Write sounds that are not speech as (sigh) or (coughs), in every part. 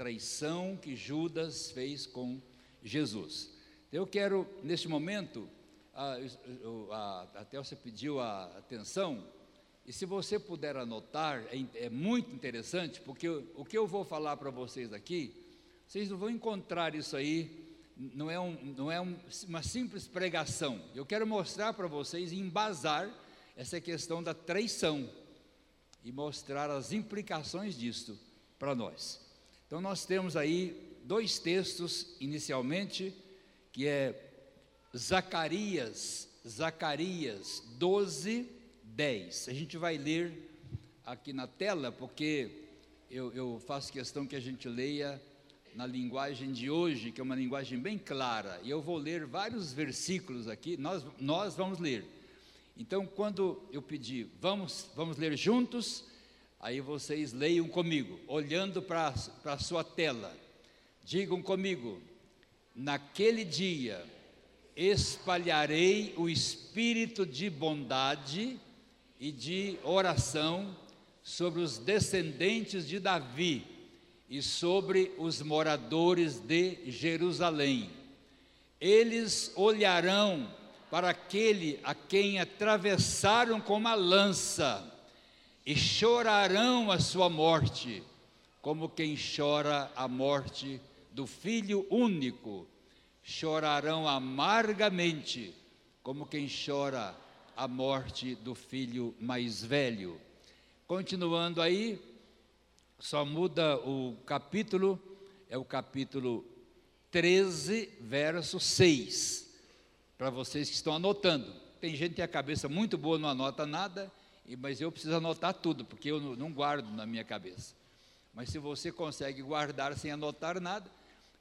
traição que Judas fez com Jesus. Eu quero, neste momento, a, a, você pediu a atenção, e se você puder anotar, é, é muito interessante, porque o, o que eu vou falar para vocês aqui, vocês não vão encontrar isso aí, não é, um, não é um, uma simples pregação. Eu quero mostrar para vocês, embasar essa questão da traição e mostrar as implicações disso para nós. Então, nós temos aí dois textos, inicialmente, que é Zacarias, Zacarias 12, 10. A gente vai ler aqui na tela, porque eu, eu faço questão que a gente leia na linguagem de hoje, que é uma linguagem bem clara, e eu vou ler vários versículos aqui, nós, nós vamos ler. Então, quando eu pedir, vamos, vamos ler juntos, aí vocês leiam comigo, olhando para a sua tela. Digam comigo: naquele dia espalharei o espírito de bondade e de oração sobre os descendentes de Davi e sobre os moradores de Jerusalém. Eles olharão para aquele a quem atravessaram com uma lança e chorarão a sua morte, como quem chora a morte do filho único chorarão amargamente, como quem chora a morte do filho mais velho. Continuando aí, só muda o capítulo, é o capítulo 13, verso 6, para vocês que estão anotando. Tem gente que tem a cabeça muito boa, não anota nada, mas eu preciso anotar tudo, porque eu não guardo na minha cabeça. Mas se você consegue guardar sem anotar nada,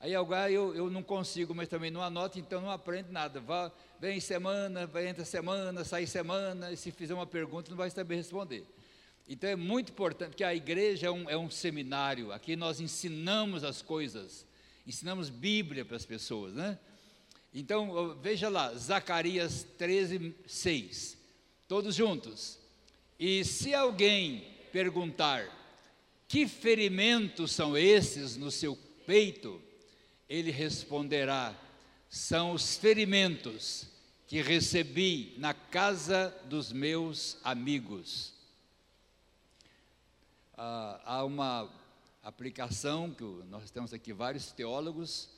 Aí agora eu, eu não consigo, mas também não anoto, então não aprende nada. Vá, vem semana, vai entra semana, sai semana, e se fizer uma pergunta não vai saber responder. Então é muito importante, que a igreja é um, é um seminário, aqui nós ensinamos as coisas, ensinamos Bíblia para as pessoas, né? Então, veja lá, Zacarias 13, 6. Todos juntos. E se alguém perguntar, que ferimentos são esses no seu peito? ele responderá: são os ferimentos que recebi na casa dos meus amigos. Ah, há uma aplicação que nós temos aqui vários teólogos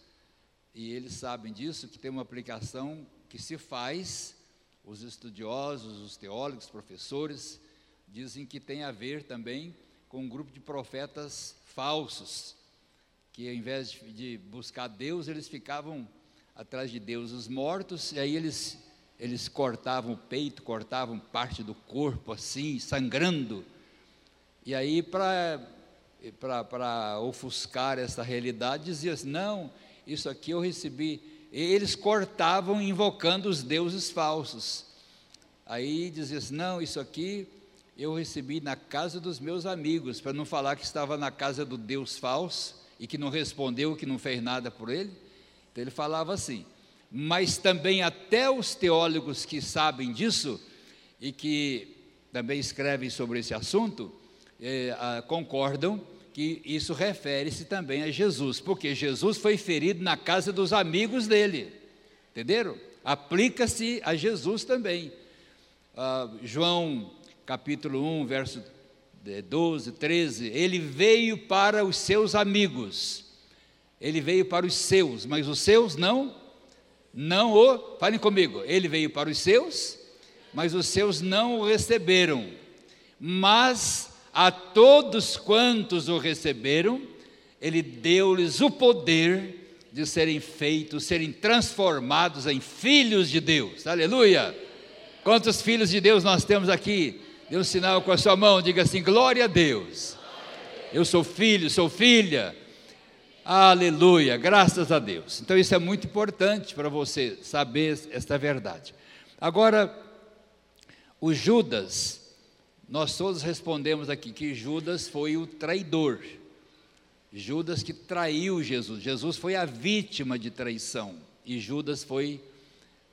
e eles sabem disso que tem uma aplicação que se faz os estudiosos, os teólogos, professores dizem que tem a ver também com um grupo de profetas falsos que ao invés de buscar Deus, eles ficavam atrás de Deus os mortos, e aí eles, eles cortavam o peito, cortavam parte do corpo assim, sangrando. E aí, para ofuscar essa realidade, dizia assim: não, isso aqui eu recebi. E eles cortavam invocando os deuses falsos. Aí dizia assim: não, isso aqui eu recebi na casa dos meus amigos, para não falar que estava na casa do Deus falso e que não respondeu, que não fez nada por ele. Então ele falava assim. Mas também até os teólogos que sabem disso e que também escrevem sobre esse assunto, eh, ah, concordam que isso refere-se também a Jesus, porque Jesus foi ferido na casa dos amigos dele, entenderam? Aplica-se a Jesus também. Ah, João capítulo 1, verso 12, 13, ele veio para os seus amigos. Ele veio para os seus, mas os seus não, não o, falem comigo, ele veio para os seus, mas os seus não o receberam. Mas a todos quantos o receberam, ele deu-lhes o poder de serem feitos, serem transformados em filhos de Deus. Aleluia! Quantos filhos de Deus nós temos aqui? Dê um sinal com a sua mão, diga assim: glória a Deus. Eu sou filho, sou filha. Aleluia, graças a Deus. Então isso é muito importante para você saber esta verdade. Agora, o Judas, nós todos respondemos aqui que Judas foi o traidor. Judas que traiu Jesus. Jesus foi a vítima de traição e Judas foi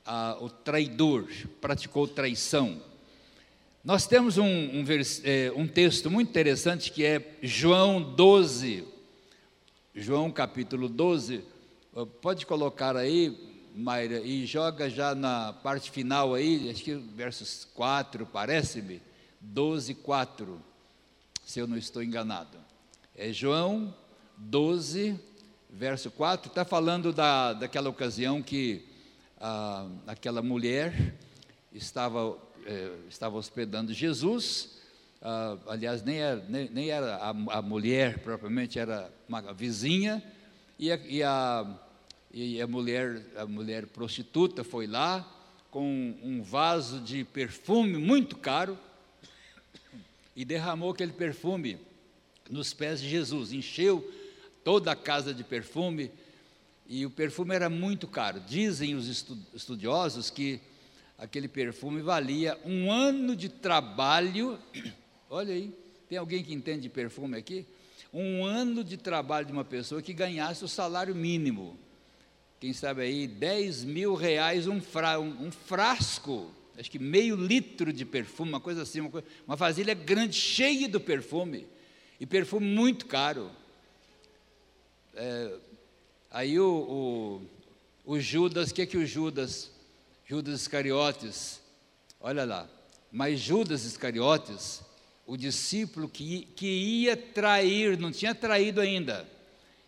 ah, o traidor, praticou traição. Nós temos um, um, é, um, texto muito interessante que é João 12, João capítulo 12, pode colocar aí, Mayra, e joga já na parte final aí, acho que versos 4, parece-me, 12, 4, se eu não estou enganado. É João 12, verso 4, está falando da, daquela ocasião que ah, aquela mulher estava, eh, estava hospedando Jesus, ah, aliás, nem era, nem, nem era a, a, mulher propriamente, era uma vizinha, e a, e a, e a, mulher, a mulher prostituta foi lá com um vaso de perfume muito caro e derramou aquele perfume nos pés de Jesus, encheu toda a casa de perfume, e o perfume era muito caro. Dizem os estudiosos que aquele perfume valia um ano de trabalho (clears throat) Olha aí, tem alguém que entende de perfume aqui? Um ano de trabalho de uma pessoa que ganhasse o salário mínimo. Quem sabe aí, 10 mil reais um, fra, um, um frasco, acho que meio litro de perfume, uma coisa assim, uma, coisa, uma vasilha grande, cheia do perfume, e perfume muito caro. É, aí o, o, o Judas, o que é que o Judas, Judas Iscariotes, olha lá, mas Judas Iscariotes, o discípulo que, que ia trair, não tinha traído ainda,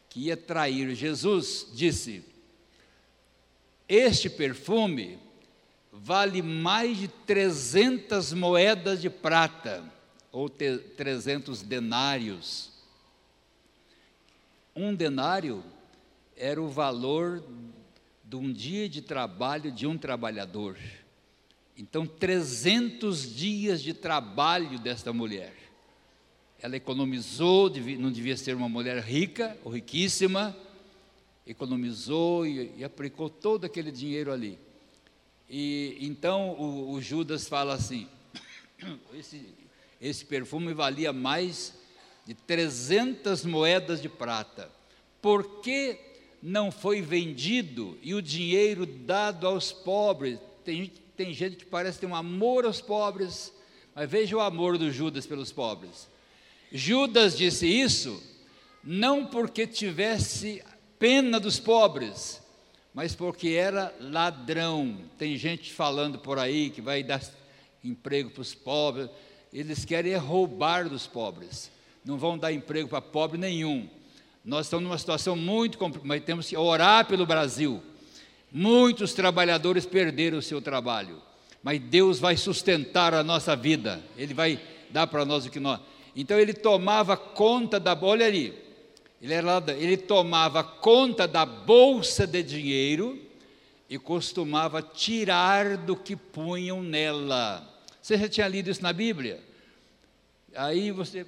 que ia trair Jesus, disse: Este perfume vale mais de 300 moedas de prata, ou 300 denários. Um denário era o valor de um dia de trabalho de um trabalhador. Então, 300 dias de trabalho desta mulher. Ela economizou, não devia ser uma mulher rica ou riquíssima, economizou e, e aplicou todo aquele dinheiro ali. E então o, o Judas fala assim: (coughs) esse, esse perfume valia mais de 300 moedas de prata. Por que não foi vendido e o dinheiro dado aos pobres? Tem tem gente que parece ter um amor aos pobres, mas veja o amor do Judas pelos pobres. Judas disse isso não porque tivesse pena dos pobres, mas porque era ladrão. Tem gente falando por aí que vai dar emprego para os pobres, eles querem roubar dos pobres, não vão dar emprego para pobre nenhum. Nós estamos numa situação muito complicada, mas temos que orar pelo Brasil Muitos trabalhadores perderam o seu trabalho, mas Deus vai sustentar a nossa vida, Ele vai dar para nós o que nós. Então ele tomava conta da, olha ali, ele, era, ele tomava conta da bolsa de dinheiro e costumava tirar do que punham nela. Você já tinha lido isso na Bíblia? Aí você,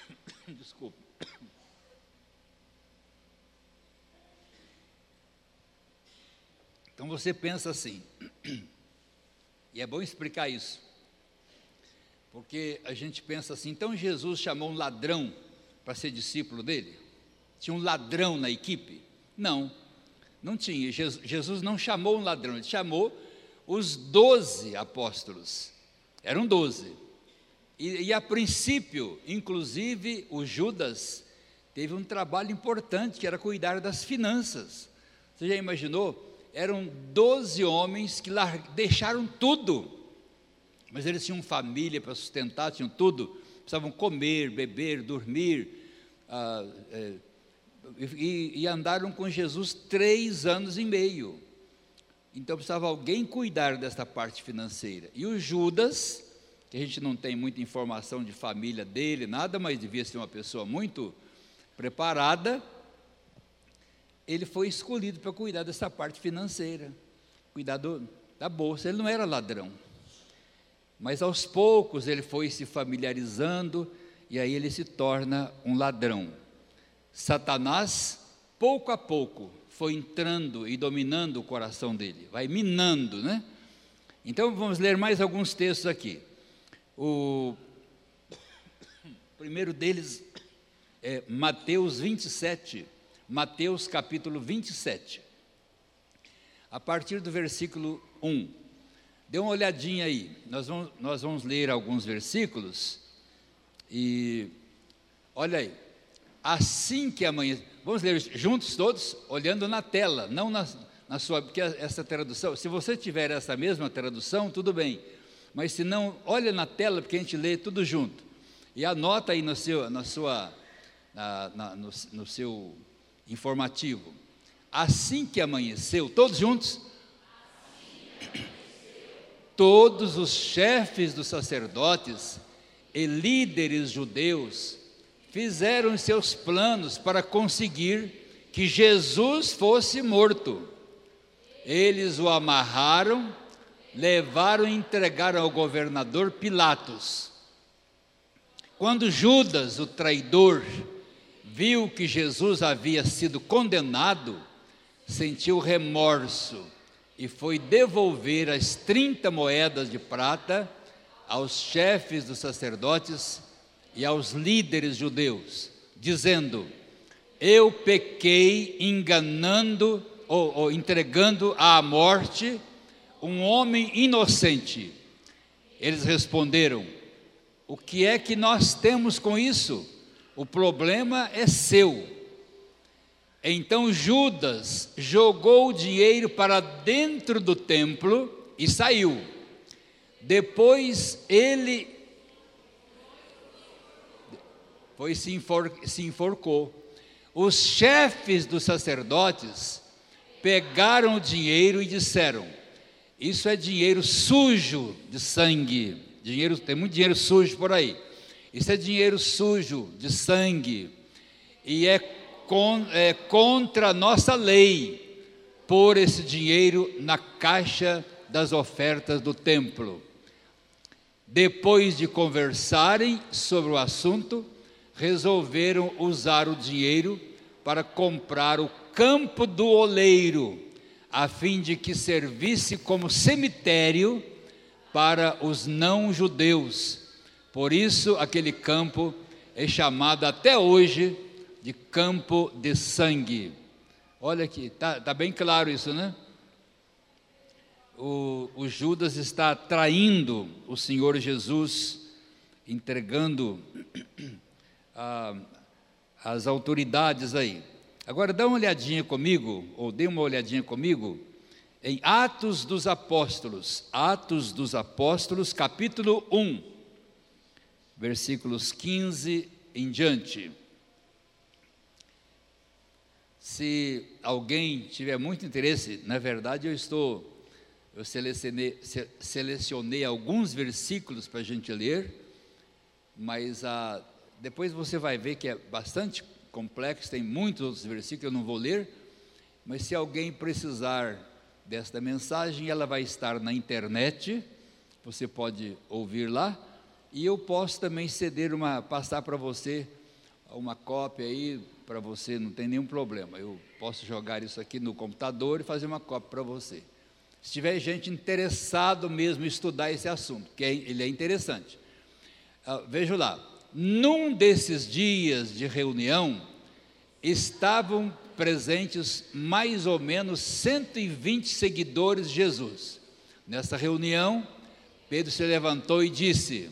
(coughs) desculpa. Então você pensa assim, (clears throat) e é bom explicar isso, porque a gente pensa assim, então Jesus chamou um ladrão para ser discípulo dele? Tinha um ladrão na equipe? Não, não tinha. Jesus não chamou um ladrão, ele chamou os doze apóstolos. Eram doze. E, e, a princípio, inclusive, o Judas teve um trabalho importante, que era cuidar das finanças. Você já imaginou? Eram doze homens que deixaram tudo, mas eles tinham família para sustentar, tinham tudo, precisavam comer, beber, dormir, ah, é, e, e andaram com Jesus três anos e meio. Então precisava alguém cuidar desta parte financeira. E o Judas, que a gente não tem muita informação de família dele, nada, mas devia ser uma pessoa muito preparada, ele foi escolhido para cuidar dessa parte financeira, cuidar do, da bolsa. Ele não era ladrão, mas aos poucos ele foi se familiarizando e aí ele se torna um ladrão. Satanás, pouco a pouco, foi entrando e dominando o coração dele, vai minando, né? Então vamos ler mais alguns textos aqui. O primeiro deles é Mateus 27, Mateus capítulo 27, a partir do versículo 1. Dê uma olhadinha aí, nós vamos, nós vamos ler alguns versículos e olha aí. assim que amanhecer. Vamos ler juntos todos, olhando na tela, não na, na sua, porque essa tradução, se você tiver essa mesma tradução, tudo bem. Mas se não, olha na tela, porque a gente lê tudo junto. E anota aí no seu, na sua, na, na, no, no seu informativo. Assim que amanheceu, todos juntos? Todos os chefes dos sacerdotes e líderes judeus fizeram seus planos para conseguir que Jesus fosse morto. Eles o amarraram, levaram e entregaram ao governador Pilatos. Quando Judas, o traidor, viu que Jesus havia sido condenado, sentiu remorso e foi devolver as 30 moedas de prata aos chefes dos sacerdotes e aos líderes judeus, dizendo: Eu pequei enganando ou, ou entregando à morte um homem inocente. Eles responderam: O que é que nós temos com isso? O problema é seu. Então Judas jogou o dinheiro para dentro do templo e saiu. Depois ele foi se, enfor, se enforcou. Os chefes dos sacerdotes pegaram o dinheiro e disseram: Isso é dinheiro sujo de sangue. Dinheiro, tem muito dinheiro sujo por aí. Isso é dinheiro sujo de sangue. E é, con, é contra a nossa lei pôr esse dinheiro na caixa das ofertas do templo. Depois de conversarem sobre o assunto, resolveram usar o dinheiro para comprar o campo do oleiro, a fim de que servisse como cemitério para os não-judeus. Por isso, aquele campo é chamado até hoje de campo de sangue. Olha aqui, está tá bem claro isso, né? o, o Judas está traindo o Senhor Jesus, entregando (clears throat) a, as autoridades aí. Agora dá uma olhadinha comigo, ou dê uma olhadinha comigo, em Atos dos Apóstolos, Atos dos Apóstolos, capítulo 1, versículos 15 em diante. Se alguém tiver muito interesse, na verdade eu estou eu selecionei, selecionei alguns versículos para a gente ler, mas ah, depois você vai ver que é bastante complexo, tem muitos outros versículos, eu não vou ler, mas se alguém precisar desta mensagem, ela vai estar na internet, você pode ouvir lá, e eu posso também ceder uma, passar para você uma cópia aí, para você, não tem nenhum problema. Eu posso jogar isso aqui no computador e fazer uma cópia para você se tiver gente interessado mesmo em estudar esse assunto, que é, ele é interessante. Uh, veja lá, num desses dias de reunião, estavam presentes mais ou menos 120 seguidores de Jesus. Nessa reunião, Pedro se levantou e disse: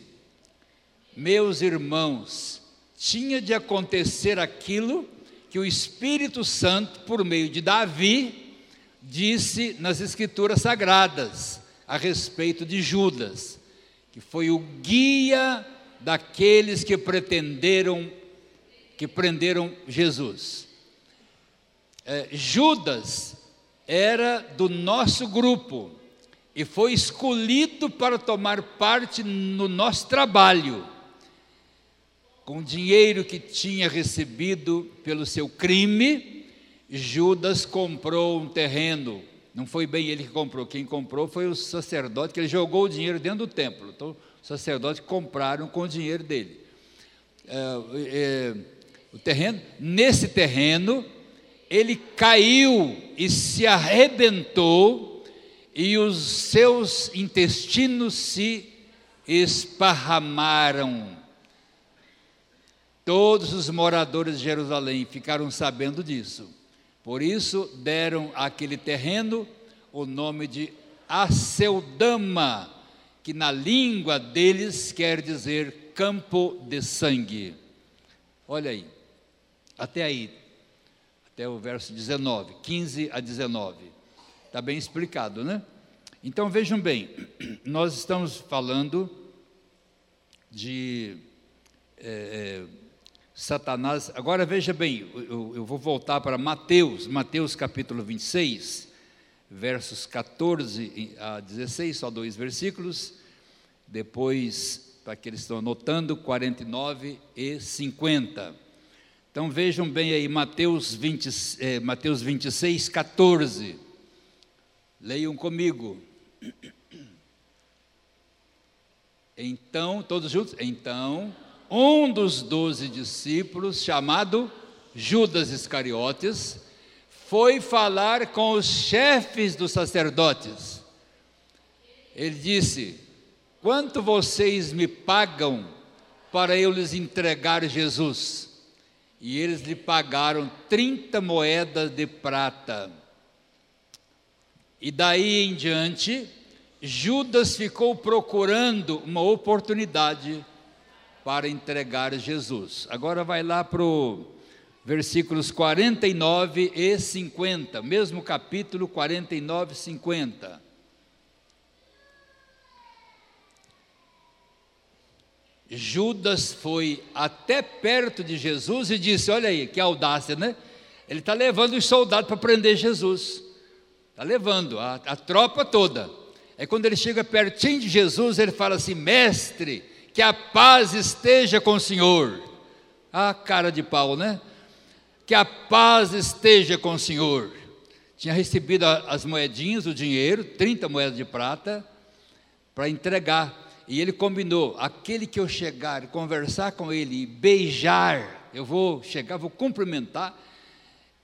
Meus irmãos, tinha de acontecer aquilo que o Espírito Santo, por meio de Davi, disse nas Escrituras Sagradas a respeito de Judas, que foi o guia daqueles que pretenderam, que prenderam Jesus. É, Judas era do nosso grupo e foi escolhido para tomar parte no nosso trabalho, com o dinheiro que tinha recebido pelo seu crime Judas comprou um terreno. Não foi bem ele que comprou, quem comprou foi o sacerdote, que ele jogou o dinheiro dentro do templo. Então, os sacerdotes compraram com o dinheiro dele. É, é, o terreno, nesse terreno, ele caiu e se arrebentou, e os seus intestinos se esparramaram. Todos os moradores de Jerusalém ficaram sabendo disso. Por isso deram àquele terreno o nome de Aceldama, que na língua deles quer dizer campo de sangue. Olha aí. Até aí, até o verso 19, 15 a 19. Está bem explicado, né? Então vejam bem, nós estamos falando de é, Satanás. Agora veja bem, eu, eu vou voltar para Mateus, Mateus capítulo 26, versos 14 a 16, só dois versículos. Depois, para que eles estão anotando, 49 e 50. Então vejam bem aí, Mateus, 20, eh, Mateus 26, 14. Leiam comigo. Então, todos juntos? Então, um dos doze discípulos, chamado Judas Iscariotes, foi falar com os chefes dos sacerdotes. Ele disse: Quanto vocês me pagam para eu lhes entregar Jesus? E eles lhe pagaram 30 moedas de prata. E daí em diante, Judas ficou procurando uma oportunidade para entregar Jesus. Agora vai lá para o versículos 49 e 50, mesmo capítulo 49 e 50. Judas foi até perto de Jesus e disse: Olha aí, que audácia, né? Ele está levando os soldados para prender Jesus. Está levando a, a tropa toda. É quando ele chega pertinho de Jesus, ele fala assim: Mestre, que a paz esteja com o Senhor. Ah, cara de pau, né? Que a paz esteja com o Senhor. Tinha recebido as moedinhas, o dinheiro, 30 moedas de prata, para entregar. E ele combinou: aquele que eu chegar, conversar com ele, beijar, eu vou chegar, vou cumprimentar,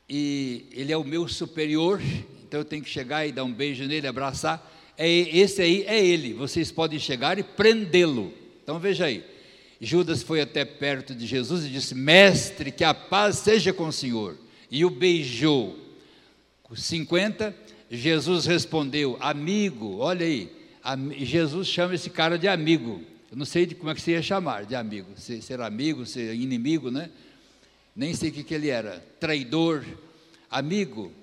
e ele é o meu superior, então eu tenho que chegar e dar um beijo nele, abraçar. É, esse aí é ele, vocês podem chegar e prendê-lo. Então veja aí. Judas foi até perto de Jesus e disse: Mestre, que a paz seja com o Senhor. E o beijou. 50, Jesus respondeu: Amigo, olha aí. Jesus chama esse cara de amigo. Eu não sei de como é que você ia chamar de amigo. Se, ser amigo, ser inimigo, né? Nem sei o que, que ele era. Traidor. Amigo,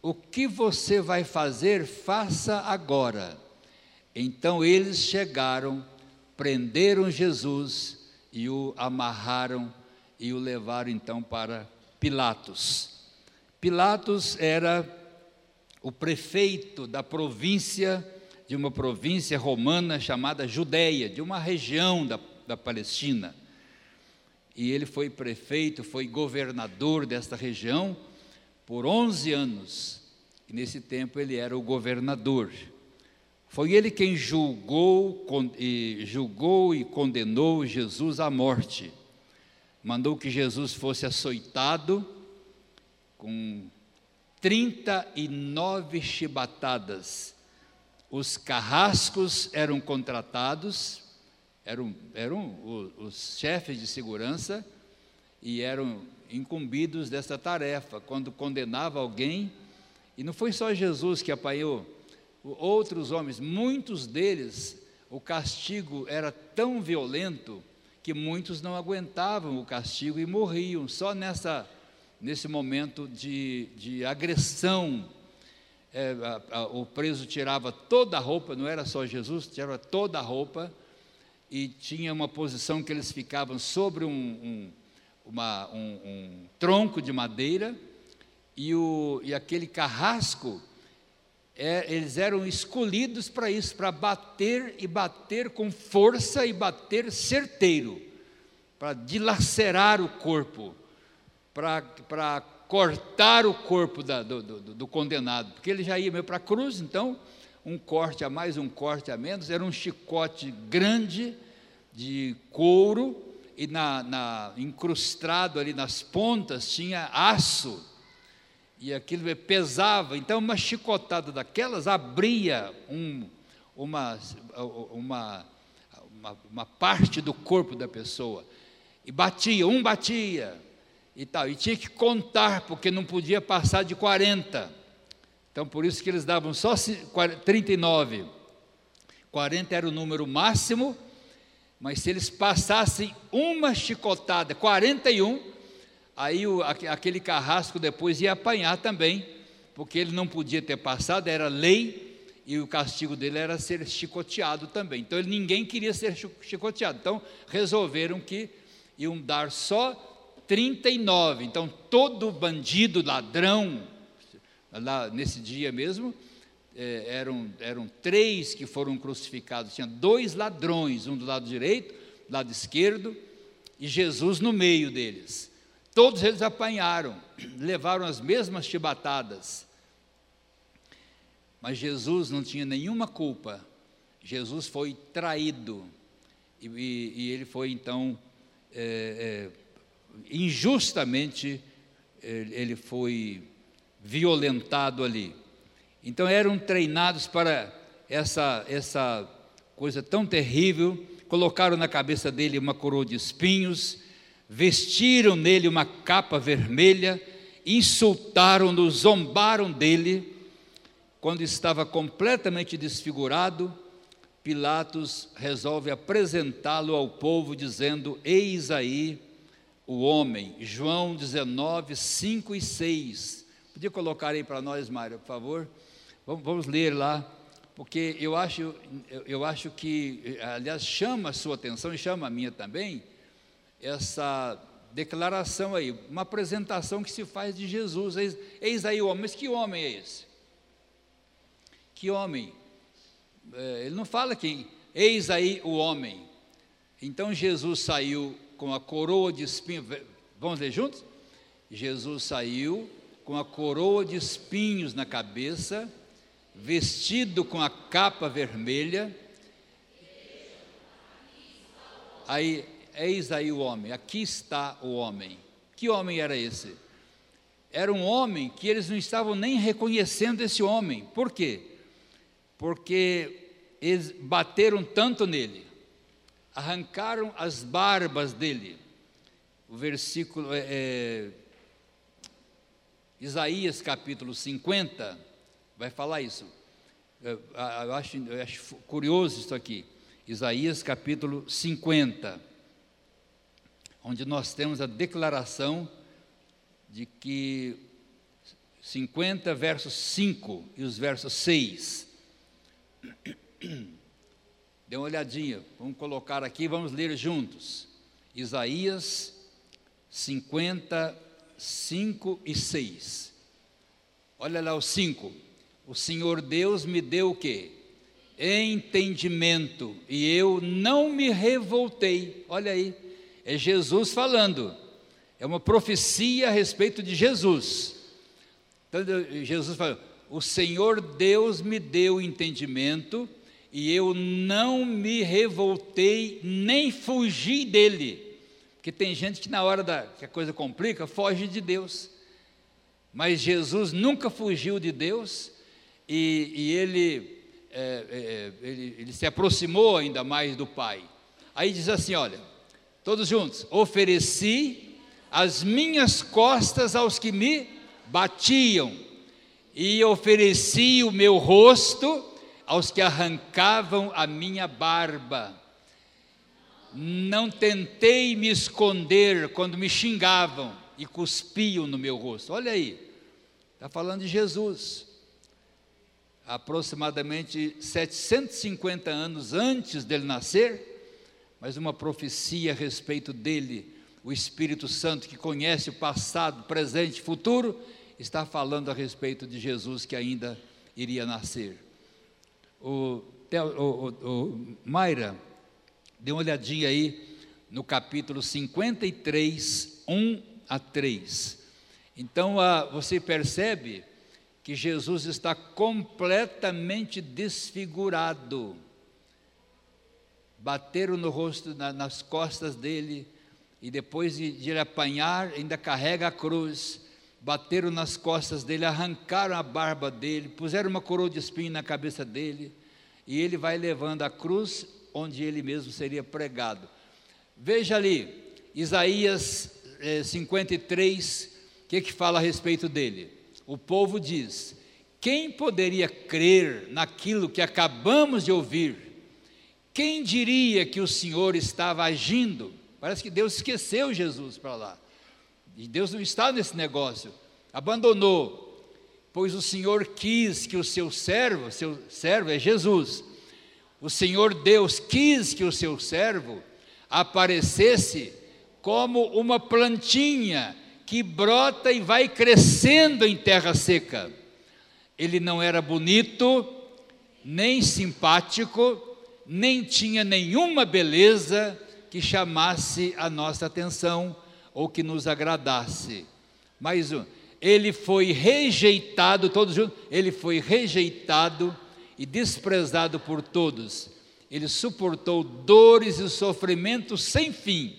o que você vai fazer, faça agora. Então eles chegaram prenderam Jesus e o amarraram e o levaram então para Pilatos. Pilatos era o prefeito da província, de uma província romana chamada Judéia, de uma região da, da Palestina. E ele foi prefeito, foi governador desta região por 11 anos. E nesse tempo ele era o governador. Foi ele quem julgou, julgou e condenou Jesus à morte. Mandou que Jesus fosse açoitado com 39 chibatadas. Os carrascos eram contratados, eram, eram os chefes de segurança e eram incumbidos dessa tarefa. Quando condenava alguém, e não foi só Jesus que apanhou outros homens, muitos deles, o castigo era tão violento que muitos não aguentavam o castigo e morriam só nessa, nesse momento de, de agressão. É, a, a, o preso tirava toda a roupa, não era só Jesus, tirava toda a roupa e tinha uma posição que eles ficavam sobre um, um, uma, um, um tronco de madeira e, o, e aquele carrasco é, eles eram escolhidos para isso, para bater e bater com força e bater certeiro, para dilacerar o corpo, para cortar o corpo da, do, do, do, condenado, porque ele já ia meio para a cruz, então, um corte a mais, um corte a menos, era um chicote grande de couro, e na, na, incrustado ali nas pontas tinha aço e aquilo pesava, então uma chicotada daquelas abria um, uma, uma, uma, uma, parte do corpo da pessoa, e batia, um batia, e tal, e tinha que contar, porque não podia passar de 40, então por isso que eles davam só 39, 40 era o número máximo, mas se eles passassem uma chicotada, 41, aí o, aquele carrasco depois ia apanhar também, porque ele não podia ter passado, era lei, e o castigo dele era ser chicoteado também. Então ele, ninguém queria ser chicoteado. Então resolveram que iam dar só 39. Então todo bandido, ladrão, lá nesse dia mesmo, é, eram, eram três que foram crucificados. Tinha dois ladrões, um do lado direito, do lado esquerdo, e Jesus no meio deles. Todos eles apanharam, levaram as mesmas chibatadas. Mas Jesus não tinha nenhuma culpa. Jesus foi traído. E, e, ele foi então é, é, injustamente ele foi violentado ali. Então eram treinados para essa, essa coisa tão terrível, colocaram na cabeça dele uma coroa de espinhos, vestiram nele uma capa vermelha, insultaram-no, zombaram dele. Quando estava completamente desfigurado, Pilatos resolve apresentá-lo ao povo, dizendo: Eis aí o homem. João 19, 5 e 6. Podia colocar aí para nós, Mário, por favor? Vamos, vamos ler lá, porque eu acho, eu acho que, aliás, chama a sua atenção e chama a minha também, essa declaração aí, uma apresentação que se faz de Jesus. Eis, eis aí o homem, mas que homem é esse? Que homem? É, ele não fala que eis aí o homem. Então Jesus saiu com a coroa de espinhos. Vamos ler juntos? Jesus saiu com a coroa de espinhos na cabeça vestido com a capa vermelha. Aí, eis aí o homem, aqui está o homem. Que homem era esse? Era um homem que eles não estavam nem reconhecendo esse homem. Por quê? Porque eles bateram tanto nele, arrancaram as barbas dele. O versículo é, é Isaías capítulo 50, vai falar isso. Eu, eu, acho, eu acho curioso isso aqui. Isaías capítulo 50, onde nós temos a declaração de que 50 versos 5 e os versos 6. Dê uma olhadinha, vamos colocar aqui, vamos ler juntos. Isaías 50, 5 e 6. Olha lá o 5 o Senhor Deus me deu o quê? Entendimento, e eu não me revoltei. Olha aí, é Jesus falando. É uma profecia a respeito de Jesus. Então, Jesus falou: O Senhor Deus me deu entendimento, e eu não me revoltei, nem fugi dele. Porque tem gente que na hora da, que a coisa complica, foge de Deus. Mas Jesus nunca fugiu de Deus, e, e ele, é, é, ele, ele se aproximou ainda mais do Pai. Aí diz assim: olha, todos juntos, ofereci as minhas costas aos que me batiam, e ofereci o meu rosto aos que arrancavam a minha barba. Não tentei me esconder quando me xingavam e cuspiam no meu rosto. Olha aí, está falando de Jesus aproximadamente 750 anos antes dele nascer, mas uma profecia a respeito dele, o Espírito Santo que conhece o passado, presente futuro, está falando a respeito de Jesus que ainda iria nascer. O, o, o Mayra, dê uma olhadinha aí no capítulo 53, 1 a 3. Então, a, você percebe que Jesus está completamente desfigurado. Bateram no rosto, na, nas costas dele, e depois de, de ele apanhar, ainda carrega a cruz. Bateram nas costas dele, arrancaram a barba dele, puseram uma coroa de espinho na cabeça dele, e ele vai levando a cruz onde ele mesmo seria pregado. Veja ali, Isaías eh, 53, o que, que fala a respeito dele? o povo diz: quem poderia crer naquilo que acabamos de ouvir? Quem diria que o Senhor estava agindo? Parece que Deus esqueceu Jesus para lá. E Deus não está nesse negócio. Abandonou. Pois o Senhor quis que o seu servo, seu servo é Jesus. O Senhor Deus quis que o seu servo aparecesse como uma plantinha que brota e vai crescendo em terra seca. Ele não era bonito, nem simpático, nem tinha nenhuma beleza que chamasse a nossa atenção ou que nos agradasse. Mas ele foi rejeitado, todos juntos, ele foi rejeitado e desprezado por todos. Ele suportou dores e sofrimentos sem fim.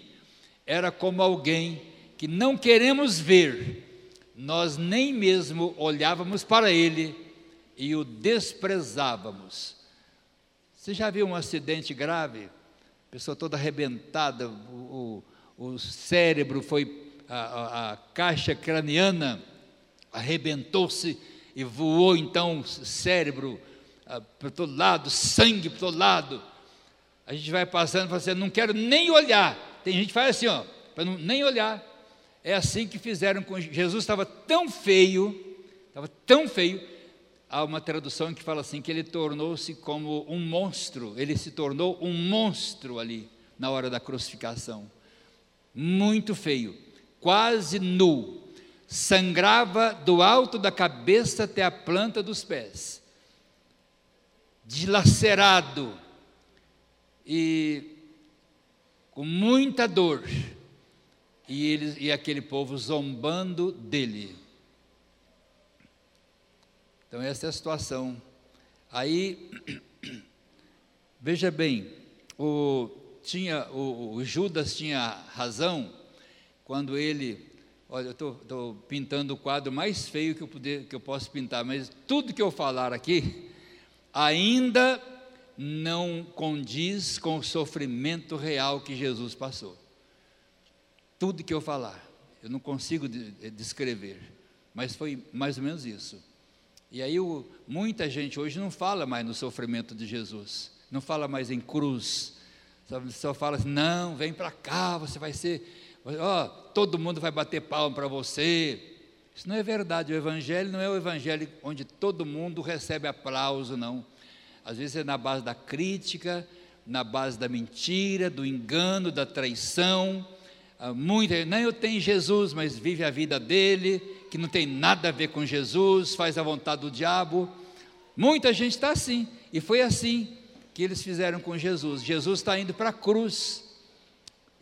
Era como alguém que não queremos ver, nós nem mesmo olhávamos para ele e o desprezávamos. Você já viu um acidente grave? Pessoa toda arrebentada, o, o, o cérebro foi, a, a, a caixa craniana arrebentou-se e voou então cérebro ah, para todo lado, sangue para todo lado. A gente vai passando e fala assim, não quero nem olhar. Tem gente que faz assim, ó, para não, nem olhar. É assim que fizeram com Jesus, estava tão feio, estava tão feio, há uma tradução que fala assim, que ele tornou-se como um monstro, ele se tornou um monstro ali, na hora da crucificação, muito feio, quase nu, sangrava do alto da cabeça até a planta dos pés, dilacerado. E com muita dor, e, ele, e aquele povo zombando dele. Então, essa é a situação. Aí, (clears throat) veja bem, o, tinha, o, o Judas tinha razão quando ele Olha, eu estou pintando o quadro mais feio que eu, poder, que eu posso pintar, mas tudo que eu falar aqui ainda não condiz com o sofrimento real que Jesus passou. Tudo que eu falar, eu não consigo descrever, mas foi mais ou menos isso. E aí o, muita gente hoje não fala mais no sofrimento de Jesus, não fala mais em cruz, só, fala assim, não, vem para cá, você vai ser oh, todo mundo vai bater palma para você. Isso não é verdade. O Evangelho não é o Evangelho onde todo mundo recebe aplauso, não. Às vezes é na base da crítica, na base da mentira, do engano, da traição. Ah, muita, nem eu tenho Jesus, mas vive a vida dele, que não tem nada a ver com Jesus, faz a vontade do diabo. Muita gente está assim, e foi assim que eles fizeram com Jesus. Jesus está indo para a cruz,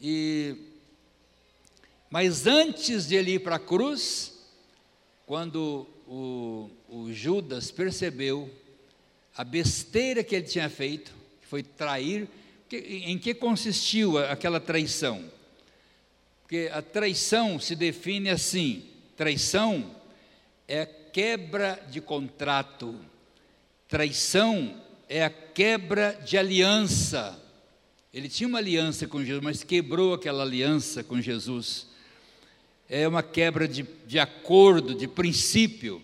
e mas antes de ele ir para a cruz, quando o, o, Judas percebeu a besteira que ele tinha feito, que foi trair, em que consistiu aquela traição? Porque a traição se define assim: traição é quebra de contrato, traição é a quebra de aliança. Ele tinha uma aliança com Jesus, mas quebrou aquela aliança com Jesus é uma quebra de, de acordo, de princípio.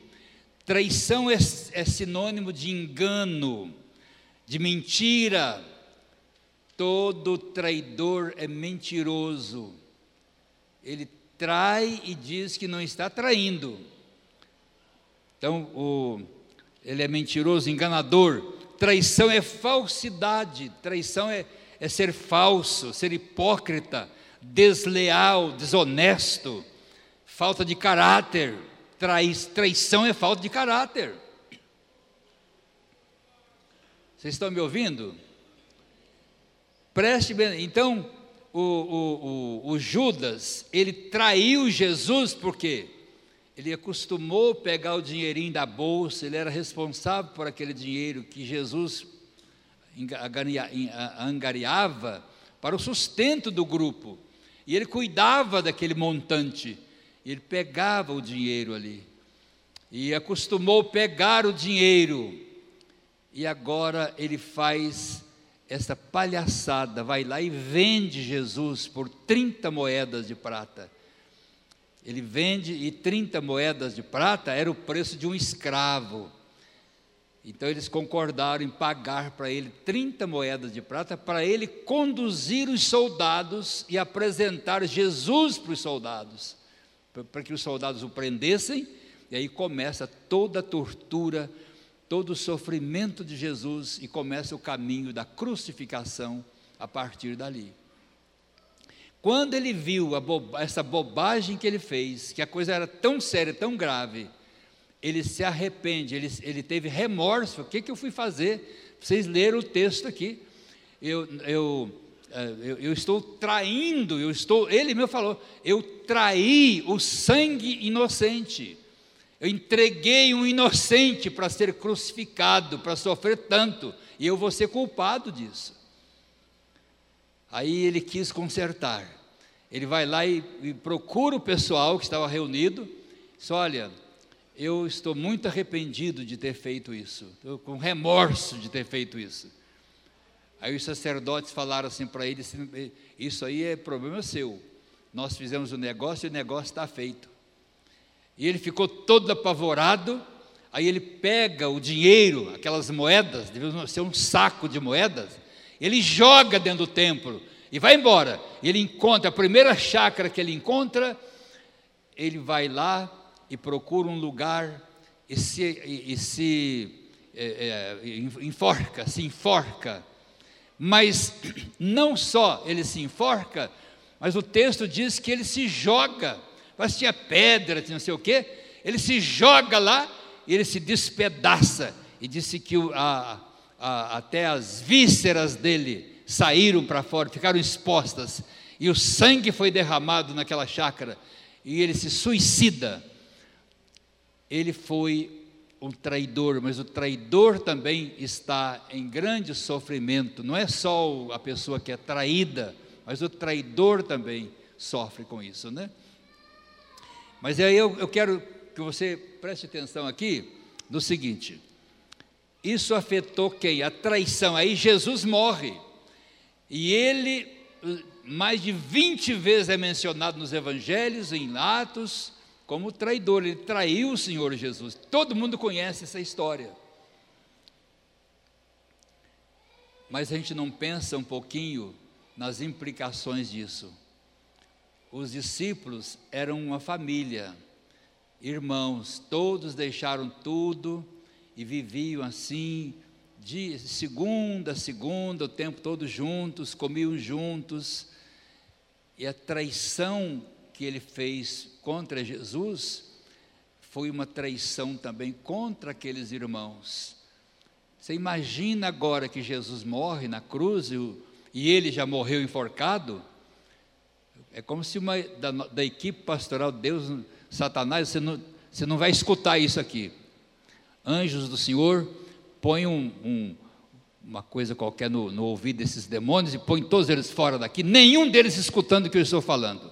Traição é, é sinônimo de engano, de mentira. Todo traidor é mentiroso. Ele trai e diz que não está traindo. Então, o, ele é mentiroso, enganador. Traição é falsidade, traição é, é ser falso, ser hipócrita, desleal, desonesto falta de caráter. traição é falta de caráter. Vocês estão me ouvindo? Preste bem. Então, o, o, o, o Judas, ele traiu Jesus porque ele acostumou pegar o dinheirinho da bolsa, ele era responsável por aquele dinheiro que Jesus angariava para o sustento do grupo. E ele cuidava daquele montante. Ele pegava o dinheiro ali e acostumou pegar o dinheiro. E agora ele faz essa palhaçada, vai lá e vende Jesus por 30 moedas de prata. Ele vende e 30 moedas de prata era o preço de um escravo. Então eles concordaram em pagar para ele 30 moedas de prata para ele conduzir os soldados e apresentar Jesus para os soldados. para que os soldados o prendessem, e aí começa toda a tortura, todo o sofrimento de Jesus e começa o caminho da crucificação a partir dali. Quando ele viu essa bobagem que ele fez, que a coisa era tão séria, tão grave, ele se arrepende, ele, ele teve remorso. O que, que eu fui fazer? Vocês leram o texto aqui. Eu, eu, eh, eu, eu estou traindo, eu estou. Ele me falou, eu traí o sangue inocente. Eu entreguei um inocente para ser crucificado, para sofrer tanto, e eu vou ser culpado disso. Aí ele quis consertar. Ele vai lá e, e procura o pessoal que estava reunido. Diz: Olha, eu estou muito arrependido de ter feito isso, estou com remorso de ter feito isso. Aí os sacerdotes falaram assim para ele: Isso aí é problema seu. Nós fizemos o negócio e o negócio está feito. E ele ficou todo apavorado. Aí ele pega o dinheiro, aquelas moedas, devia ser um saco de moedas, ele joga dentro do templo e vai embora. Ele encontra, a primeira chácara que ele encontra, ele vai lá e procura um lugar e se, e, e se é, é, enforca, se enforca. Mas (clears throat) não só ele se enforca, mas o texto diz que ele se joga. Mas tinha pedra, tinha não sei o quê. Ele se joga lá e ele se despedaça. E disse que a, a, até as vísceras dele saíram para fora, ficaram expostas. E o sangue foi derramado naquela chácara. E ele se suicida. Ele foi um traidor, mas o traidor também está em grande sofrimento. Não é só a pessoa que é traída, mas o traidor também sofre com isso, né? Mas aí eu, eu quero que você preste atenção aqui no seguinte: isso afetou quem? A traição. Aí Jesus morre. E ele, mais de 20 vezes é mencionado nos evangelhos, em Atos, como traidor. Ele traiu o Senhor Jesus. Todo mundo conhece essa história. Mas a gente não pensa um pouquinho nas implicações disso. Os discípulos eram uma família, irmãos, todos deixaram tudo e viviam assim, de segunda a segunda, o tempo todo juntos, comiam juntos. E a traição que ele fez contra Jesus foi uma traição também contra aqueles irmãos. Você imagina agora que Jesus morre na cruz e, ele já morreu enforcado? É como se uma da, da equipe pastoral, Deus, Satanás, você não, você não vai escutar isso aqui. Anjos do Senhor, põe um, um, uma coisa qualquer no, no ouvido desses demônios e põe todos eles fora daqui, nenhum deles escutando o que eu estou falando.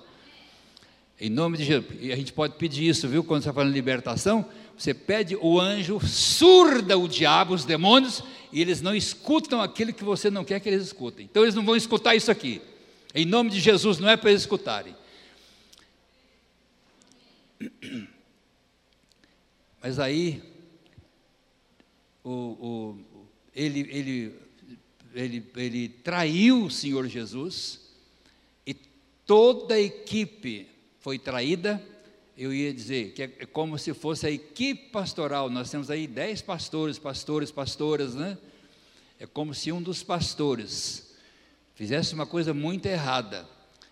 Em nome de Jesus. E a gente pode pedir isso, viu? Quando você está falando libertação, você pede o anjo, surda o diabo, os demônios, e eles não escutam aquilo que você não quer que eles escutem. Então eles não vão escutar isso aqui. Em nome de Jesus, não é para eles escutarem. Mas aí, o, o, ele, ele, ele, ele traiu o Senhor Jesus, e toda a equipe foi traída. Eu ia dizer que é como se fosse a equipe pastoral. Nós temos aí dez pastores, pastores, pastoras, né? É como se um dos pastores fizesse uma coisa muito errada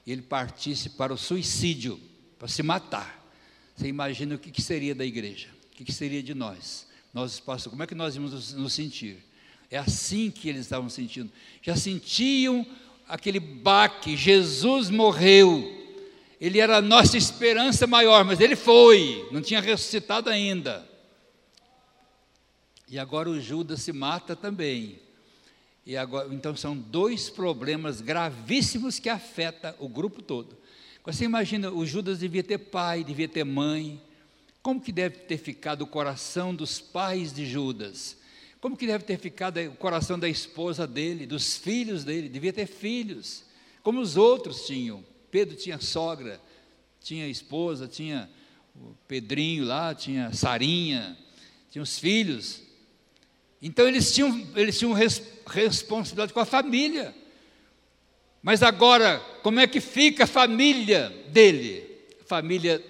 e ele partisse para o suicídio, para se matar. Você imagina o que, que seria da igreja? O que, que seria de nós? Nós, pastor, como é que nós íamos nos sentir? É assim que eles estavam sentindo. Já sentiam aquele baque, Jesus morreu. Ele era a nossa esperança maior, mas ele foi, não tinha ressuscitado ainda. E agora o Judas se mata também. E agora, então são dois problemas gravíssimos que afetam o grupo todo. Você imagina, o Judas devia ter pai, devia ter mãe. Como que deve ter ficado o coração dos pais de Judas? Como que deve ter ficado o coração da esposa dele, dos filhos dele? Devia ter filhos, como os outros tinham. Pedro tinha sogra, tinha esposa, tinha o Pedrinho lá, tinha Sarinha, tinha os filhos. Então eles tinham, eles tinham res, responsabilidade com a família. Mas agora, como é que fica a família dele? A família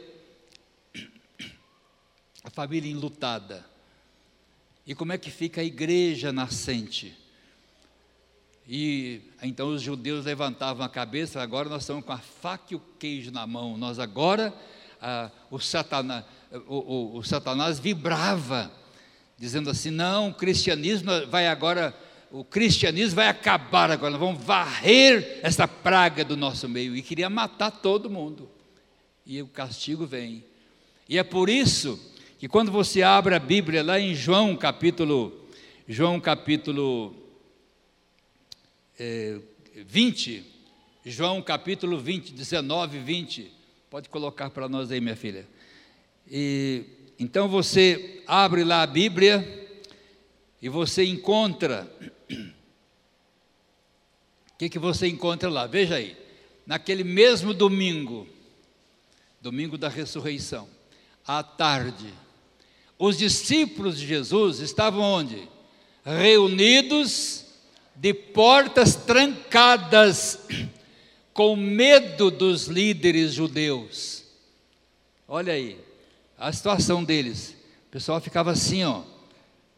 família enlutada. E como é que fica a igreja nascente? E então os judeus levantavam a cabeça, agora nós estamos com a faca e o queijo na mão, nós agora, ah, o, Satanás, o, o, o Satanás vibrava, dizendo assim: não, o cristianismo vai agora, o cristianismo vai acabar agora, nós vamos varrer essa praga do nosso meio, e queria matar todo mundo, e o castigo vem, e é por isso que quando você abre a Bíblia lá em João capítulo, João capítulo é, 20, João capítulo 20, 19, 20. Pode colocar para nós aí, minha filha. E, então você abre lá a Bíblia e você encontra. O que, que você encontra lá? Veja aí. Naquele mesmo domingo, domingo da ressurreição, à tarde, os discípulos de Jesus estavam onde? Reunidos de portas trancadas, com medo dos líderes judeus. Olha aí, a situação deles. O pessoal ficava assim, ó,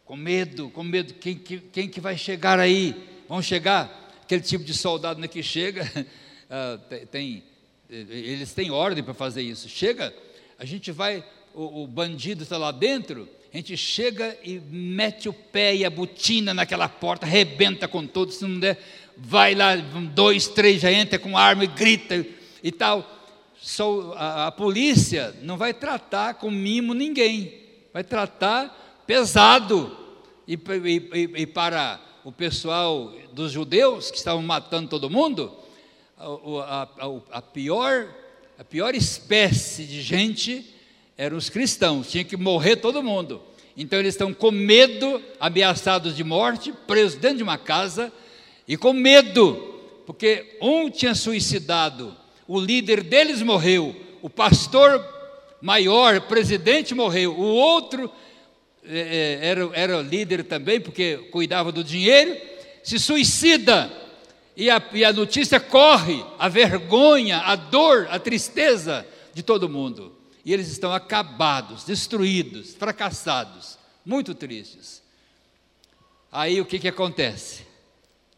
com medo, com medo. Quem, quem, quem que vai chegar aí? Vão chegar? Aquele tipo de soldado né, que chega, (laughs) uh, tem, eles têm ordem para fazer isso. Chega, a gente vai, o, o bandido está lá dentro, a gente chega e mete o pé e a botina naquela porta, arrebenta com todos, se não der, vai lá, dois, três, já entra com arma e grita e tal. Só a, a polícia não vai tratar com mimo ninguém, vai tratar pesado. E, e, e, para o pessoal dos judeus que estavam matando todo mundo, a, a, a, pior, a pior espécie de gente eram os cristãos, tinha que morrer todo mundo. Então eles estão com medo, ameaçados de morte, presos dentro de uma casa, e com medo, porque um tinha suicidado, o líder deles morreu, o pastor maior, presidente morreu, o outro é, era, era líder também, porque cuidava do dinheiro, se suicida, e a, e a notícia corre, a vergonha, a dor, a tristeza de todo mundo e eles estão acabados, destruídos, fracassados, muito tristes. Aí o que, que acontece?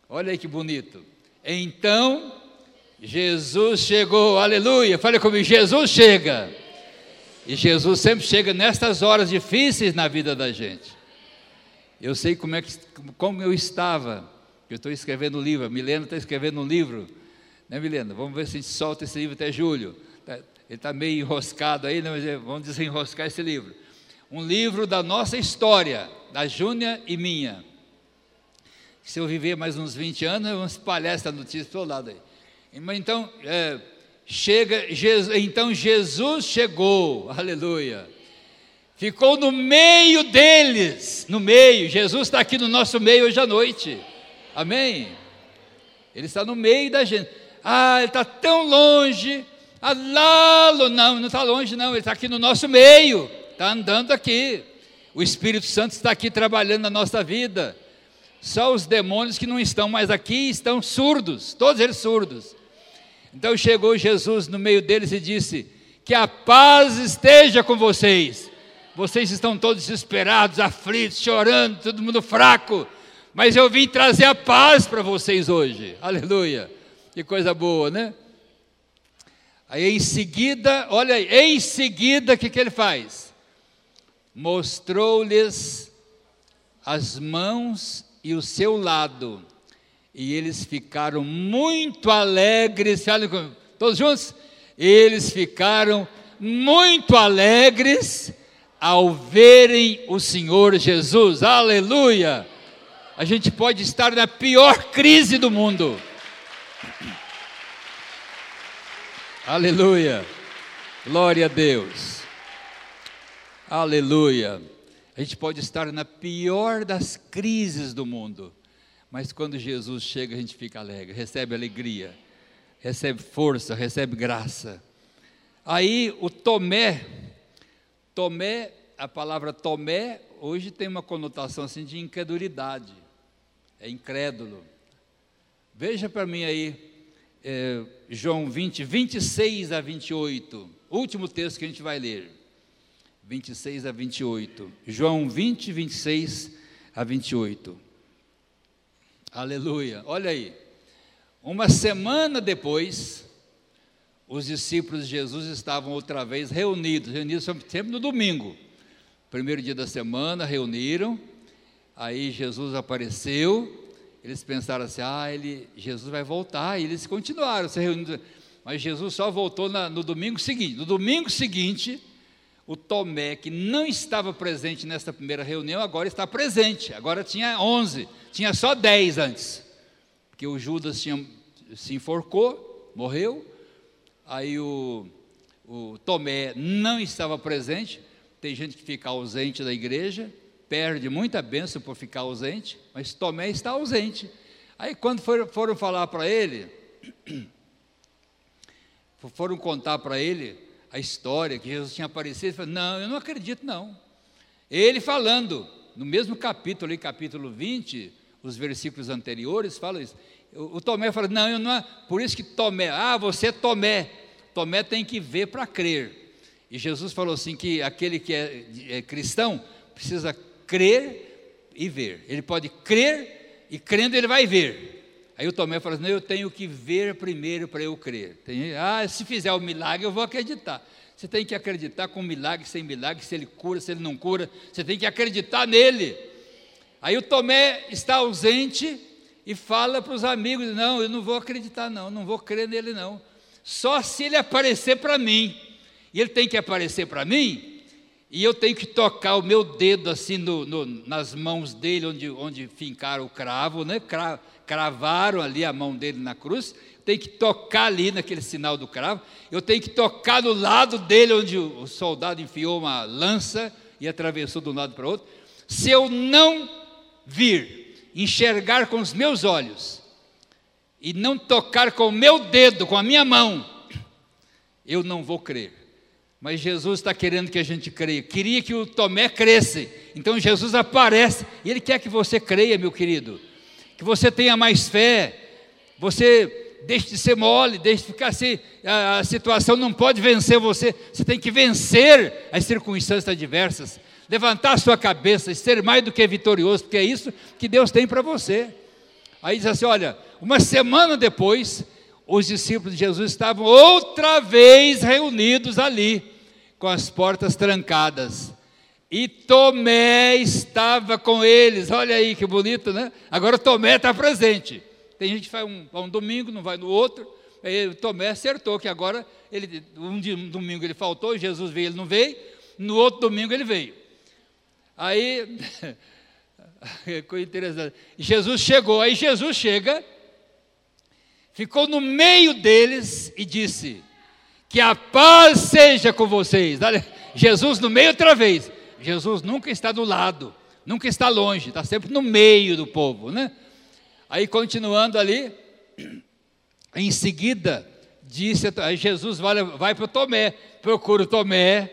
Olha aí que bonito. Então, Jesus chegou, aleluia. Fale comigo, Jesus chega. E Jesus sempre chega nestas horas difíceis na vida da gente. Eu sei como, é que, como eu estava. Eu estou escrevendo um livro, a Milena está escrevendo um livro. Né, Milena? Vamos ver se a gente solta esse livro até julho. Ele está meio enroscado aí, né? mas vamos desenroscar esse livro. Um livro da nossa história, da Júnia e minha. Se eu viver mais uns 20 anos, eu vou espalhar essa notícia para o lado aí. Então, é, chega, Jesus, então Jesus chegou, aleluia. Ficou no meio deles, no meio. Jesus está aqui no nosso meio hoje à noite. Amém? Ele está no meio da gente. Ah, ele está tão longe, Alalo, não, não está longe, não, ele está aqui no nosso meio, está andando aqui. O Espírito Santo está aqui trabalhando na nossa vida. Só os demônios que não estão mais aqui estão surdos, todos eles surdos. Então chegou Jesus no meio deles e disse: Que a paz esteja com vocês. Vocês estão todos desesperados, aflitos, chorando, todo mundo fraco. Mas eu vim trazer a paz para vocês hoje. (laughs) Aleluia. Que coisa boa, né? Aí em seguida, olha aí, em seguida, o que, que ele faz? Mostrou-lhes as mãos e o seu lado, e eles ficaram muito alegres, todos juntos? Eles ficaram muito alegres ao verem o Senhor Jesus, aleluia! A gente pode estar na pior crise do mundo Aleluia. Glória a Deus. Aleluia. A gente pode estar na pior das crises do mundo, mas quando Jesus chega, a gente fica alegre, recebe alegria, recebe força, recebe graça. Aí o Tomé, Tomé, a palavra Tomé, hoje tem uma conotação assim de incredulidade, é incrédulo. Veja para mim aí, é, João 20, 26 a 28, último texto que a gente vai ler. 26 a 28. João 20, 26 a 28. Aleluia. Olha aí. Uma semana depois, os discípulos de Jesus estavam outra vez reunidos, reunidos sempre no domingo. Primeiro dia da semana, reuniram. Aí Jesus apareceu. Eles pensaram assim: ah, ele, Jesus vai voltar. E eles continuaram se reunindo. Mas Jesus só voltou na, no domingo seguinte. No domingo seguinte, o Tomé, que não estava presente nessa primeira reunião, agora está presente. Agora tinha 11, tinha só 10 antes. Porque o Judas tinha, se enforcou, morreu. Aí o, o Tomé não estava presente. Tem gente que fica ausente da igreja, perde muita bênção por ficar ausente, mas Tomé está ausente. Aí quando foram, foram falar para ele, (coughs) foram contar para ele a história que Jesus tinha aparecido, ele falou, não, eu não acredito não. Ele falando, no mesmo capítulo, capítulo 20, os versículos anteriores, fala isso. O, o Tomé fala, não, eu não, por isso que Tomé, ah, você é Tomé, Tomé tem que ver para crer. E Jesus falou assim que aquele que é, é cristão precisa crer e ver. Ele pode crer e crendo ele vai ver. Aí o Tomé fala assim: eu tenho que ver primeiro para eu crer. Tem, ah, se fizer o milagre, eu vou acreditar. Você tem que acreditar com milagre, sem milagre, se ele cura, se ele não cura. Você tem que acreditar nele. Aí o Tomé está ausente e fala para os amigos: não, eu não vou acreditar, não, não vou crer nele, não. Só se ele aparecer para mim. E ele tem que aparecer para mim, e eu tenho que tocar o meu dedo assim no, no, nas mãos dele, onde, onde fincaram o cravo, né? Cravo, cravaram ali a mão dele na cruz, tem que tocar ali naquele sinal do cravo, eu tenho que tocar no lado dele, onde o soldado enfiou uma lança e atravessou de um lado para o outro. Se eu não vir, enxergar com os meus olhos, e não tocar com o meu dedo, com a minha mão, eu não vou crer. Mas Jesus está querendo que a gente creia. Queria que o Tomé cresce. Então Jesus aparece e ele quer que você creia, meu querido que você tenha mais fé, você deixe de ser mole, deixe de ficar assim, a, a situação não pode vencer você, você tem que vencer as circunstâncias adversas, levantar a sua cabeça e ser mais do que vitorioso, porque é isso que Deus tem para você. Aí diz assim: olha, uma semana depois, os discípulos de Jesus estavam outra vez reunidos ali, com as portas trancadas. E Tomé estava com eles. Olha aí que bonito, né? Agora Tomé está presente. Tem gente que vai um, vai um domingo, não vai no outro. Aí Tomé acertou que agora ele, um, dia, um domingo ele faltou, Jesus veio, ele não veio. No outro domingo ele veio. Aí, (laughs) coisa interessante. Jesus chegou, aí Jesus chega, ficou no meio deles e disse: Que a paz seja com vocês. Jesus no meio outra vez. Jesus nunca está do lado, nunca está longe, está sempre no meio do povo, né? Aí continuando ali, em seguida, disse, Jesus vai, vai para Tomé, procura o Tomé,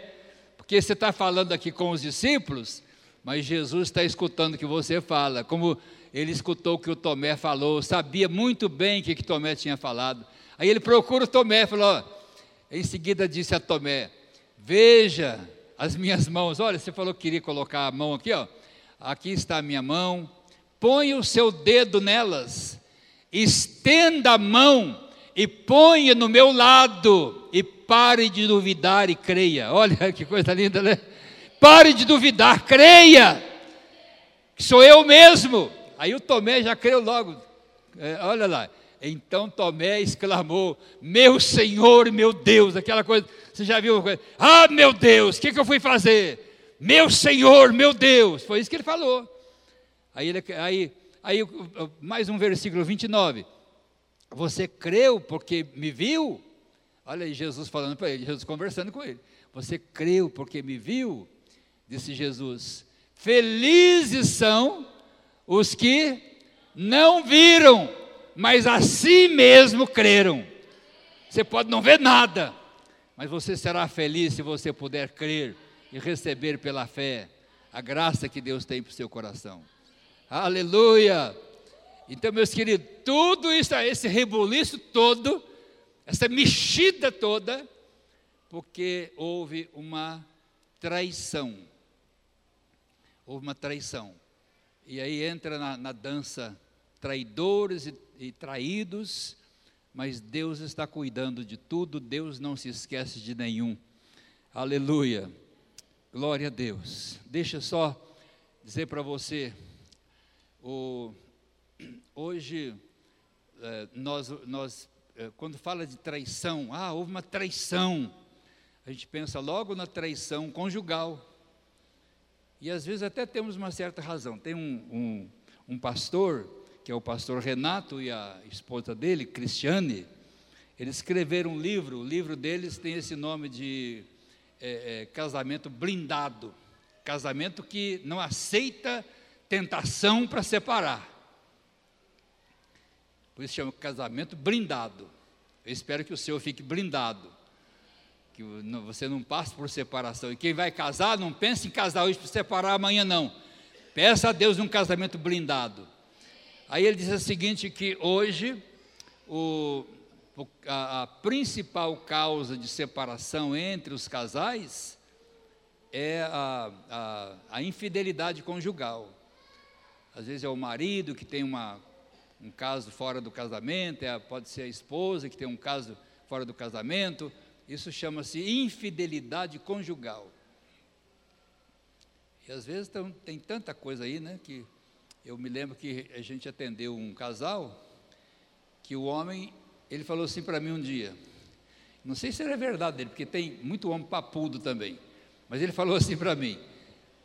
porque você está falando aqui com os discípulos, mas Jesus está escutando o que você fala, como ele escutou o que o Tomé falou, sabia muito bem o que, que Tomé tinha falado. Aí ele procura o Tomé, falou, ó, em seguida disse a Tomé, veja, as minhas mãos. Olha, você falou que queria colocar a mão aqui, ó. Aqui está a minha mão. Põe o seu dedo nelas. Estenda a mão e ponha no meu lado e pare de duvidar e creia. Olha (laughs) que coisa linda, né? Pare de duvidar, creia. Que sou eu mesmo. Aí o Tomé já creu logo. É, olha lá. Então Tomé exclamou: Meu Senhor, meu Deus, aquela coisa, você já viu? Ah, meu Deus, o que, que eu fui fazer? Meu Senhor, meu Deus, foi isso que ele falou. Aí, ele, aí, aí mais um versículo 29. Você creu porque me viu? Olha aí, Jesus falando para ele, Jesus conversando com ele. Você creu porque me viu? Disse Jesus. Felizes são os que não viram mas assim mesmo creram. Você pode não ver nada, mas você será feliz se você puder crer e receber pela fé a graça que Deus tem para o seu coração. Aleluia! Então, meus queridos, tudo isso, esse rebuliço todo, essa mexida toda, porque houve uma traição. Houve uma traição. E aí entra na, na dança traidores e, e traídos, mas Deus está cuidando de tudo, Deus não se esquece de nenhum. Aleluia. Glória a Deus. Deixa só dizer para você, o, hoje é, nós, nós é, quando fala de traição, ah, houve uma traição, a gente pensa logo na traição conjugal. E às vezes até temos uma certa razão. Tem um, um, um pastor, que é o pastor Renato e a esposa dele, Cristiane, eles escreveram um livro, o livro deles tem esse nome de é, é, casamento blindado casamento que não aceita tentação para separar. Por isso chama casamento blindado. Eu espero que o seu fique blindado. Que você não passe por separação. E quem vai casar, não pense em casar hoje para separar amanhã, não. Peça a Deus um casamento blindado. Aí ele diz o seguinte: que hoje o, a, a principal causa de separação entre os casais é a, a, a, infidelidade conjugal. Às vezes é o marido que tem uma, um caso fora do casamento, é, pode ser a esposa que tem um caso fora do casamento. Isso chama-se infidelidade conjugal. E às vezes tem, tem tanta coisa aí, né? Que eu me lembro que a gente atendeu um casal que o homem, ele falou assim para mim um dia. Não sei se era verdade dele, porque tem muito homem papudo também. Mas ele falou assim para mim: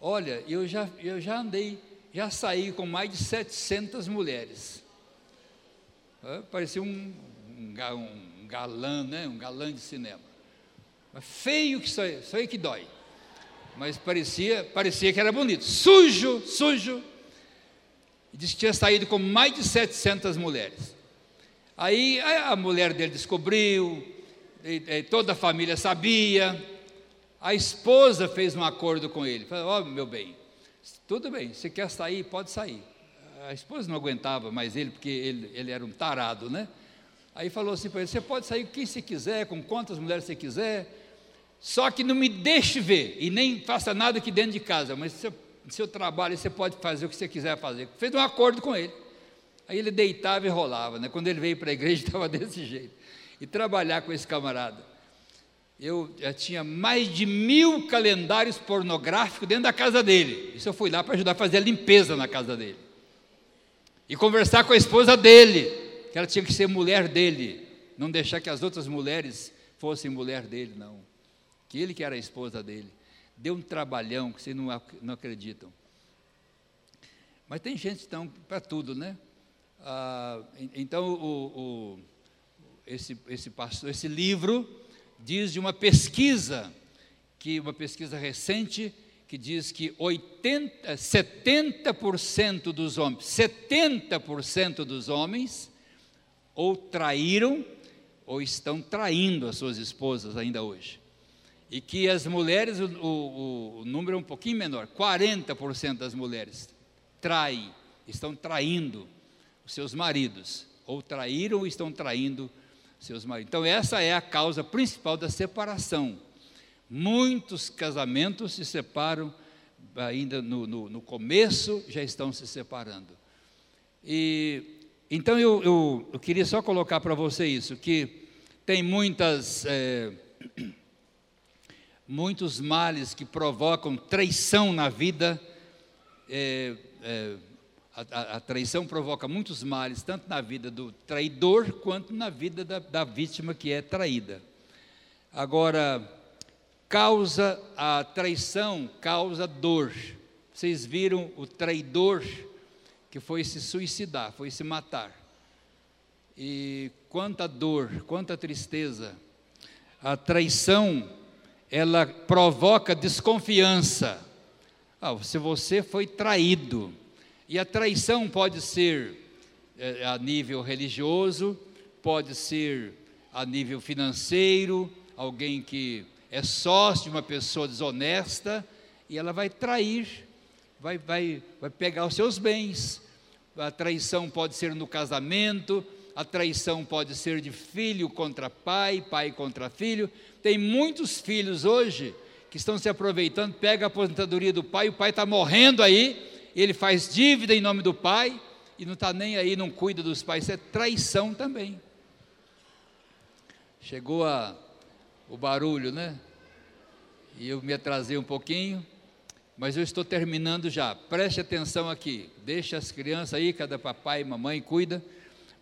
Olha, eu já, eu já andei, já saí com mais de 700 mulheres. parecia um, um, um, galã, né? um galã de cinema. Mas feio que só, só aí que dói. Mas parecia, parecia que era bonito. Sujo, sujo. Disse que tinha saído com mais de 700 mulheres. Aí a mulher dele descobriu, e, e toda a família sabia, a esposa fez um acordo com ele. Falou: Ó, oh, meu bem, tudo bem, você quer sair, pode sair. A esposa não aguentava mais ele, porque ele, ele era um tarado, né? Aí falou assim para ele: Você pode sair com quem você quiser, com quantas mulheres você quiser, só que não me deixe ver e nem faça nada aqui dentro de casa, mas seu, seu trabalho você pode fazer o que você quiser fazer. Fez um acordo com ele. Aí ele deitava e rolava, né? Quando ele veio para a igreja, (laughs) estava desse jeito. E trabalhar com esse camarada eu já tinha mais de mil calendários pornográficos dentro da casa dele. Isso eu fui lá para ajudar a fazer a limpeza na casa dele. E conversar com a esposa dele, que ela tinha que ser mulher dele, não deixar que as outras mulheres fossem mulher dele, não. Que ele que era a esposa dele. Deu um trabalhão que vocês não, não acreditam. Mas tem gente então para tudo, né? Ah, então o, o, esse, esse, pastor, esse livro diz de uma pesquisa, que uma pesquisa recente, que diz que 80, 70% dos homens, 70% dos homens ou traíram ou estão traindo as suas esposas ainda hoje. E que as mulheres, o, o, o número é um pouquinho menor, 40% das mulheres traem, estão traindo os seus maridos, ou traíram ou estão traindo seus maridos. Então, essa é a causa principal da separação. Muitos casamentos se separam ainda no, no, no começo, já estão se separando. E então eu, eu, eu queria só colocar para você isso, que tem muitas é, muitos males que provocam traição na vida. É, é, a, a, traição provoca muitos males, tanto na vida do traidor quanto na vida da, da vítima que é traída. Agora, causa a traição, causa dor. Vocês viram o traidor que foi se suicidar, foi se matar. E quanta dor, quanta tristeza. A traição, ela provoca desconfiança. Ah, se você foi traído, e a traição pode ser é, a nível religioso, pode ser a nível financeiro, alguém que é sócio de uma pessoa desonesta e ela vai trair, vai, vai, vai pegar os seus bens. A traição pode ser no casamento, a traição pode ser de filho contra pai, pai contra filho. Tem muitos filhos hoje que estão se aproveitando, pega a aposentadoria do pai, o pai está morrendo aí, ele faz dívida em nome do pai e não está nem aí, não cuida dos pais, isso é traição também. Chegou a, o barulho, né? E eu me atrasei um pouquinho, mas eu estou terminando já. Preste atenção aqui, deixa as crianças aí, cada papai e mamãe cuida.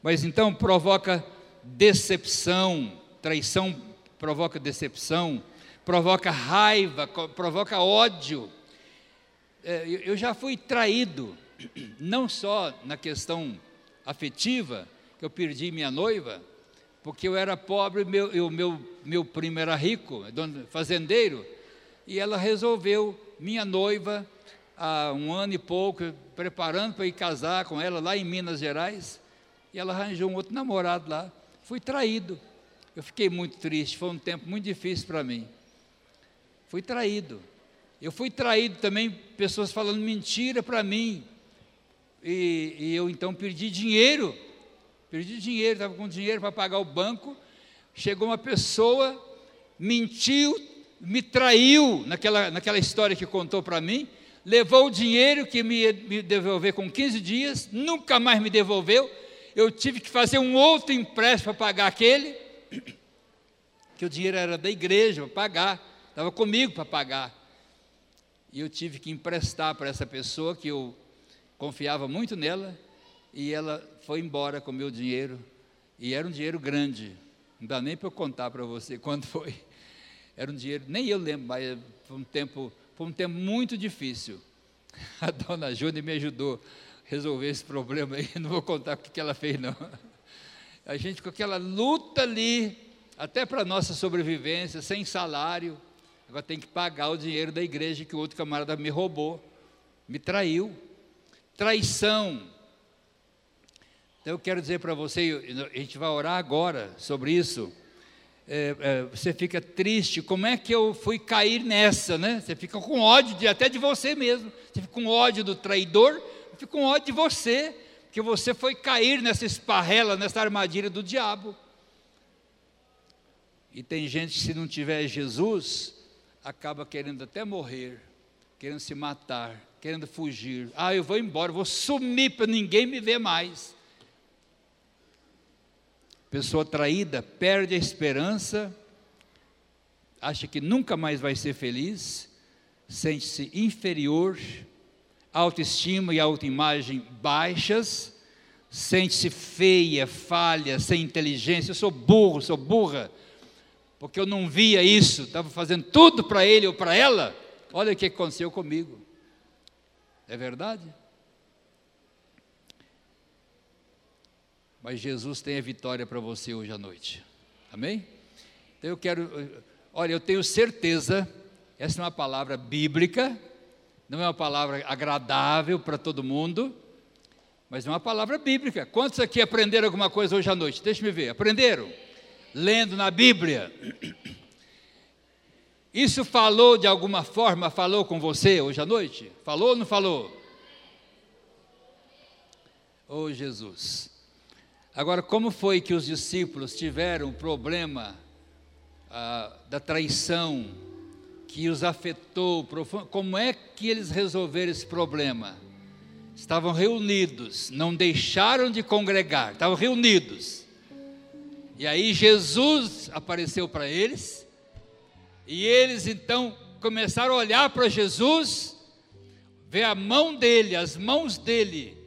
Mas então provoca decepção, traição provoca decepção, provoca raiva, provoca ódio. É, eu já fui traído, não só na questão afetiva, que eu perdi minha noiva, porque eu era pobre e o meu, meu primo era rico, fazendeiro, e ela resolveu, minha noiva, há um ano e pouco, preparando para ir casar com ela lá em Minas Gerais, e ela arranjou um outro namorado lá. Fui traído. Eu fiquei muito triste, foi um tempo muito difícil para mim. Fui traído. Eu fui traído também, pessoas falando mentira para mim. E, e, eu então perdi dinheiro. Perdi dinheiro, estava com dinheiro para pagar o banco. Chegou uma pessoa, mentiu, me traiu naquela, naquela história que contou para mim. Levou o dinheiro que me, me devolver com 15 dias, nunca mais me devolveu. Eu tive que fazer um outro empréstimo para pagar aquele que o dinheiro era da igreja para pagar, estava comigo para pagar. E eu tive que emprestar para essa pessoa que eu confiava muito nela, e ela foi embora com o meu dinheiro, e era um dinheiro grande, não dá nem para eu contar para você (laughs) quando foi. Era um dinheiro, nem eu lembro, mas foi um tempo, foi um tempo muito difícil. (laughs) A dona Júlia me ajudou resolver esse problema aí, (laughs) não vou contar o que ela fez, não. A gente com aquela luta ali, até para a nossa sobrevivência, sem salário, agora tem que pagar o dinheiro da igreja que o outro camarada me roubou, me traiu. Traição. Então eu quero dizer para você, a gente vai orar agora sobre isso. É, é, você fica triste, como é que eu fui cair nessa, né? Você fica com ódio de, até de você mesmo. Você fica com ódio do traidor, fica com ódio de você que você foi cair nessa esparrela, nessa armadilha do diabo. E tem gente que, se não tiver Jesus, acaba querendo até morrer, querendo se matar, querendo fugir. Ah, eu vou embora, vou sumir para ninguém me ver mais. Pessoa traída perde a esperança, acha que nunca mais vai ser feliz, sente-se inferior, autoestima e autoimagem baixas, sente-se feia, falha, sem inteligência. Eu sou burro, sou burra, porque eu não via isso, estava fazendo tudo para ele ou para ela. Olha o que aconteceu comigo. É verdade? Mas Jesus tem a vitória para você hoje à noite. Amém? Então eu quero, olha, eu tenho certeza, essa é uma palavra bíblica, não é uma palavra agradável para todo mundo, mas é uma palavra bíblica. Quantos aqui aprenderam alguma coisa hoje à noite? Deixe-me ver. Aprenderam? Lendo na Bíblia. Isso falou de alguma forma, falou com você hoje à noite? Falou ou não falou? Oh Jesus. Agora, como foi que os discípulos tiveram o problema ah, da traição, que os afetou profundamente. Como é que eles resolveram esse problema? Estavam reunidos, não deixaram de congregar, estavam reunidos. E aí Jesus apareceu para eles, e eles então começaram a olhar para Jesus, ver a mão dele, as mãos dele,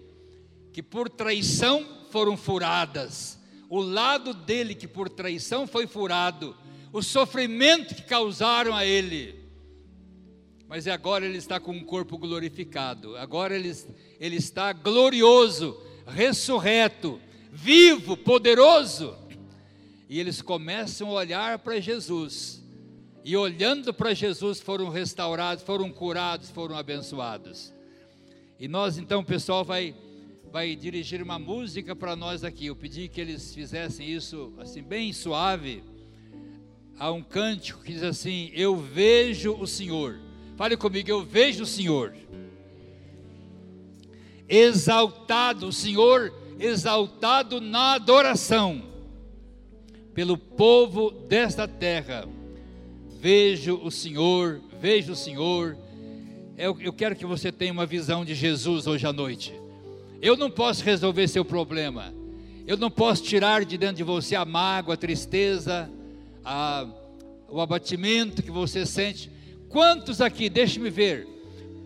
que por traição foram furadas, o lado dele que por traição foi furado, o sofrimento que causaram a ele. Mas agora ele está com um corpo glorificado, agora ele, ele está glorioso, ressurreto, vivo, poderoso. E eles começam a olhar para Jesus, e olhando para Jesus foram restaurados, foram curados, foram abençoados. E nós então, o pessoal vai vai dirigir uma música para nós aqui. Eu pedi que eles fizessem isso assim bem suave há um cântico que diz assim: Eu vejo o Senhor. Fale comigo, eu vejo o Senhor. Exaltado, o Senhor exaltado na adoração pelo povo desta terra. vejo o Senhor, vejo o Senhor. Eu, eu quero que você tenha uma visão de Jesus hoje à noite. Eu não posso resolver seu problema. Eu não posso tirar de dentro de você a mágoa, a tristeza, a, o abatimento que você sente. Quantos aqui, deixe-me ver,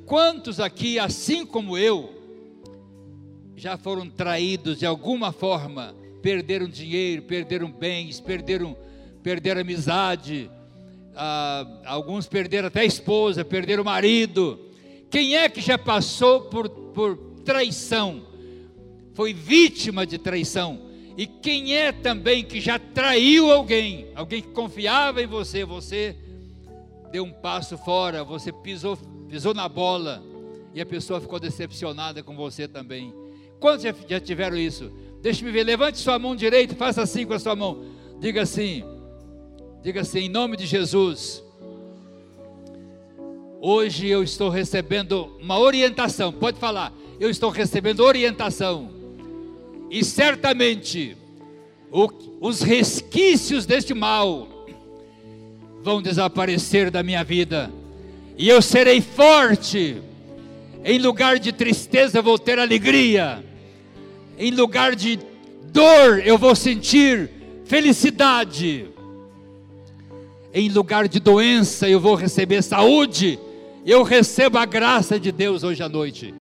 quantos aqui, assim como eu, já foram traídos de alguma forma, perderam dinheiro, perderam bens, perderam, perderam amizade, ah, alguns perderam até a esposa, perderam o marido. Quem é que já passou por, por traição? Foi vítima de traição. E quem é também que já traiu alguém? Alguém que confiava em você, você deu um passo fora, você pisou, pisou na bola e a pessoa ficou decepcionada com você também. Quantos já, já tiveram isso? Deixe-me ver, levante sua mão direita, faça assim com a sua mão. Diga assim: Diga assim, em nome de Jesus. Hoje eu estou recebendo uma orientação. Pode falar. Eu estou recebendo orientação. E certamente o, os resquícios deste mal vão desaparecer da minha vida. E eu serei forte. Em lugar de tristeza, vou ter alegria. Em lugar de dor, eu vou sentir felicidade em lugar de doença eu vou receber saúde. Eu recebo a graça de Deus hoje à noite.